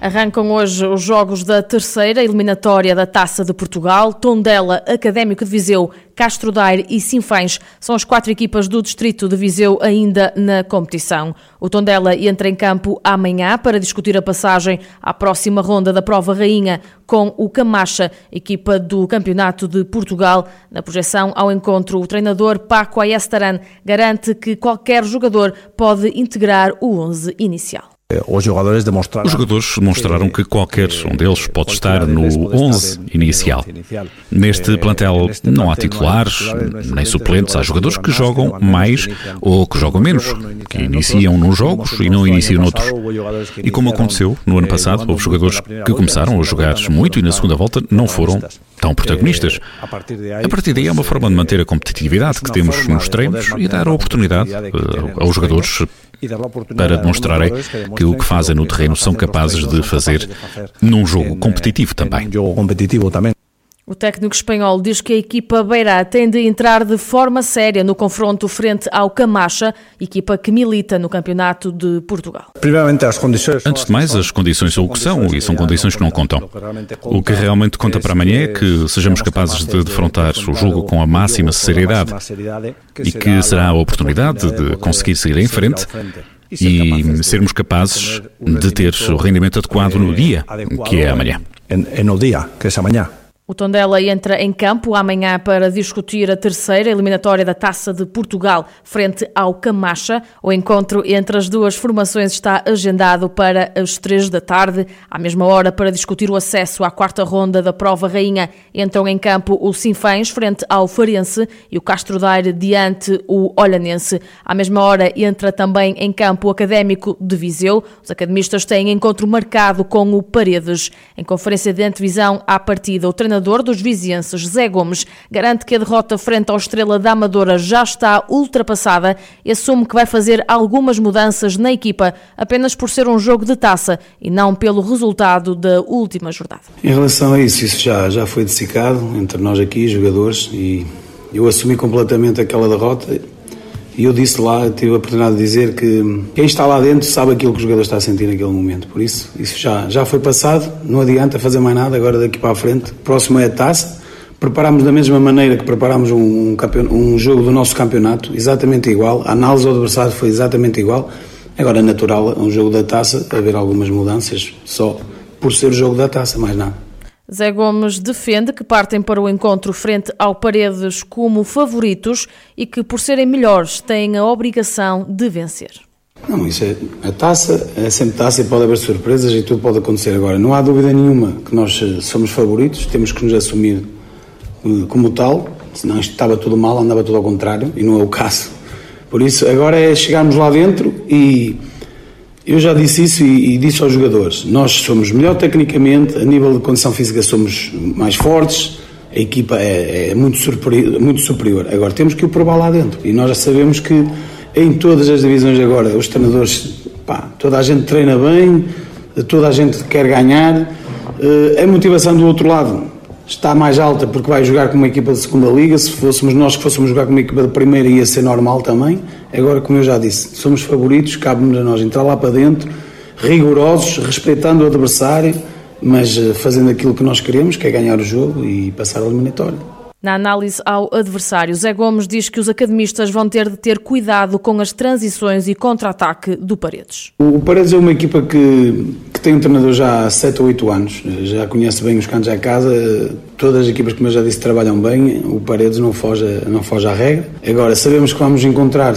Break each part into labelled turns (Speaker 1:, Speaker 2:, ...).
Speaker 1: Arrancam hoje os jogos da terceira eliminatória da Taça de Portugal. Tondela, Académico de Viseu, Castro Daire e Sinfães são as quatro equipas do distrito de Viseu ainda na competição. O Tondela entra em campo amanhã para discutir a passagem à próxima ronda da Prova Rainha com o Camacha, equipa do Campeonato de Portugal. Na projeção ao encontro, o treinador Paco Ayestaran garante que qualquer jogador pode integrar o 11 inicial.
Speaker 2: Os jogadores demonstraram,
Speaker 3: Os jogadores demonstraram que qualquer um deles pode estar no 11 inicial. Neste plantel não há titulares nem suplentes. Há jogadores que jogam mais ou que jogam menos, que iniciam nos jogos e não iniciam noutros. E como aconteceu no ano passado, houve jogadores que começaram a jogar muito e na segunda volta não foram tão protagonistas. A partir daí é uma forma de manter a competitividade que temos nos treinos e dar a oportunidade aos jogadores para demonstrarem que o que fazem no terreno são capazes de fazer num jogo competitivo também.
Speaker 1: O técnico espanhol diz que a equipa Beirá tem de entrar de forma séria no confronto frente ao Camacha, equipa que milita no Campeonato de Portugal.
Speaker 3: Antes de mais, as condições são o que são e são condições que não contam. O que realmente conta para amanhã é que sejamos capazes de defrontar o jogo com a máxima seriedade e que será a oportunidade de conseguir seguir em frente e sermos capazes de ter o rendimento adequado no dia, que é amanhã.
Speaker 1: O Tondela entra em campo amanhã para discutir a terceira eliminatória da Taça de Portugal frente ao Camacha. O encontro entre as duas formações está agendado para as três da tarde. À mesma hora, para discutir o acesso à quarta ronda da Prova Rainha, entram em campo o Sinfães frente ao Farense e o Castro Daire diante o Olhanense. À mesma hora, entra também em campo o Académico de Viseu. Os academistas têm encontro marcado com o Paredes. Em conferência de antevisão à partida, o treinador treinador dos vizienses, José Gomes, garante que a derrota frente ao Estrela da Amadora já está ultrapassada e assume que vai fazer algumas mudanças na equipa apenas por ser um jogo de taça e não pelo resultado da última jornada.
Speaker 4: Em relação a isso, isso já, já foi dessicado entre nós aqui, jogadores, e eu assumi completamente aquela derrota e eu disse lá, tive a oportunidade de dizer que quem está lá dentro sabe aquilo que o jogador está a sentir naquele momento. Por isso, isso já, já foi passado, não adianta fazer mais nada agora daqui para a frente. Próximo é a taça. Preparámos da mesma maneira que preparámos um, um, um jogo do nosso campeonato, exatamente igual. A análise do adversário foi exatamente igual. Agora é natural, um jogo da taça, haver algumas mudanças, só por ser o jogo da taça, mais nada.
Speaker 1: Zé Gomes defende que partem para o encontro frente ao Paredes como favoritos e que, por serem melhores, têm a obrigação de vencer.
Speaker 4: Não, isso é a taça, é sempre taça e pode haver surpresas e tudo pode acontecer agora. Não há dúvida nenhuma que nós eh, somos favoritos, temos que nos assumir eh, como tal, senão isto estava tudo mal, andava tudo ao contrário e não é o caso. Por isso, agora é chegarmos lá dentro e eu já disse isso e, e, disse aos jogadores: nós somos melhor tecnicamente, a nível de condição física somos mais fortes, a equipa é, é muito, superior, muito superior. Agora temos que o provar lá dentro e nós já sabemos que em todas as divisões agora, os treinadores, pá, toda a gente treina bem, toda a gente quer ganhar. Eh, a motivação do outro lado está mais alta porque vai jogar com uma equipa de segunda liga. Se fôssemos nós que fôssemos jogar com uma equipa de primeira, ia ser normal também. Agora, como eu já disse, somos favoritos, cabe-nos a nós entrar lá para dentro, rigorosos, respeitando o adversário, mas eh, fazendo aquilo que nós queremos, que é ganhar o jogo e passar a eliminatória.
Speaker 1: Na análise ao adversário, Zé Gomes diz que os academistas vão ter de ter cuidado com as transições e contra-ataque do Paredes.
Speaker 4: O Paredes é uma equipa que, que tem um treinador já há 7 ou 8 anos, já conhece bem os cantos à casa, todas as equipas, como eu já disse, trabalham bem, o Paredes não foge, não foge à regra. Agora, sabemos que vamos encontrar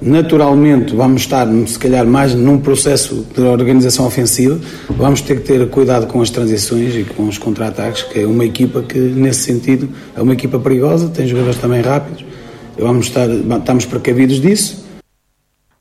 Speaker 4: naturalmente vamos estar, se calhar, mais num processo de organização ofensiva. Vamos ter que ter cuidado com as transições e com os contra-ataques, que é uma equipa que, nesse sentido, é uma equipa perigosa, tem jogadores também rápidos. Vamos estar, estamos precavidos disso.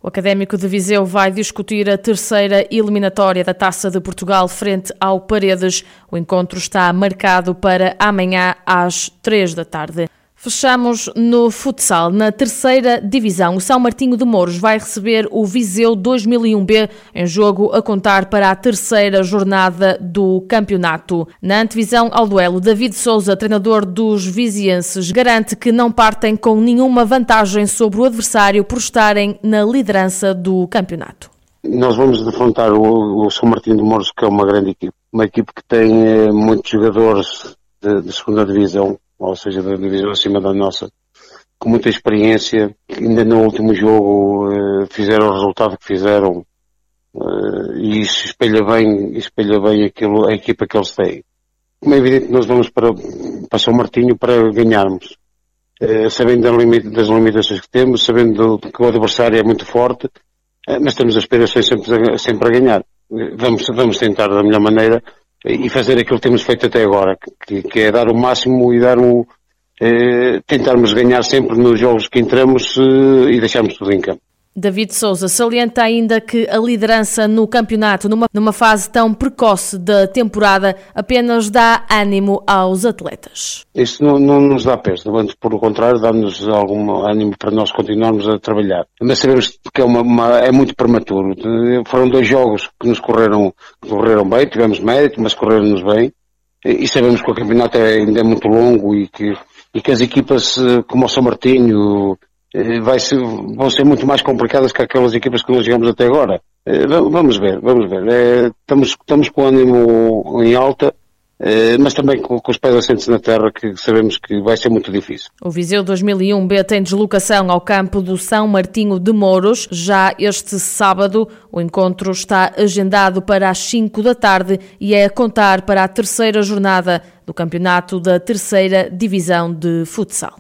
Speaker 1: O Académico de Viseu vai discutir a terceira eliminatória da Taça de Portugal frente ao Paredes. O encontro está marcado para amanhã às três da tarde. Fechamos no futsal. Na terceira divisão, o São Martinho de Mouros vai receber o Viseu 2001B em jogo a contar para a terceira jornada do campeonato. Na antevisão ao duelo, David Souza, treinador dos vizienses, garante que não partem com nenhuma vantagem sobre o adversário por estarem na liderança do campeonato.
Speaker 5: Nós vamos defrontar o, o São Martinho de Mouros, que é uma grande equipe. Uma equipe que tem eh, muitos jogadores de, de segunda divisão ou seja, da divisão acima da nossa, com muita experiência, ainda no último jogo uh, fizeram o resultado que fizeram uh, e isso espelha bem, espelha bem aquilo, a equipa que eles têm. Como é evidente, nós vamos para, para São Martinho para ganharmos. Uh, sabendo das limitações que temos, sabendo que o adversário é muito forte, mas temos aspirações sempre, sempre a ganhar. Vamos, vamos tentar da melhor maneira e fazer aquilo que temos feito até agora, que, que é dar o máximo e dar o, eh, tentarmos ganhar sempre nos jogos que entramos eh, e deixarmos tudo em campo.
Speaker 1: David Souza salienta ainda que a liderança no campeonato, numa, numa fase tão precoce da temporada, apenas dá ânimo aos atletas.
Speaker 5: Isso não, não nos dá peso, por o contrário, dá-nos algum ânimo para nós continuarmos a trabalhar. Mas sabemos que é, uma, uma, é muito prematuro. Foram dois jogos que nos correram, correram bem, tivemos mérito, mas correram-nos bem. E sabemos que o campeonato é, ainda é muito longo e que, e que as equipas eh, como o São Martinho, vai ser, vão ser muito mais complicadas que aquelas equipas que nós jogamos até agora. Eh, vamos ver, vamos ver. É, estamos, estamos com o ânimo em alta, mas também com, com, os pés assentes na terra, que sabemos que vai ser muito difícil.
Speaker 1: O Viseu 2001B tem deslocação ao campo do São Martinho de Mouros. Já este sábado, o encontro está agendado para as 5 da tarde e é a contar para a terceira jornada do campeonato da terceira divisão de futsal.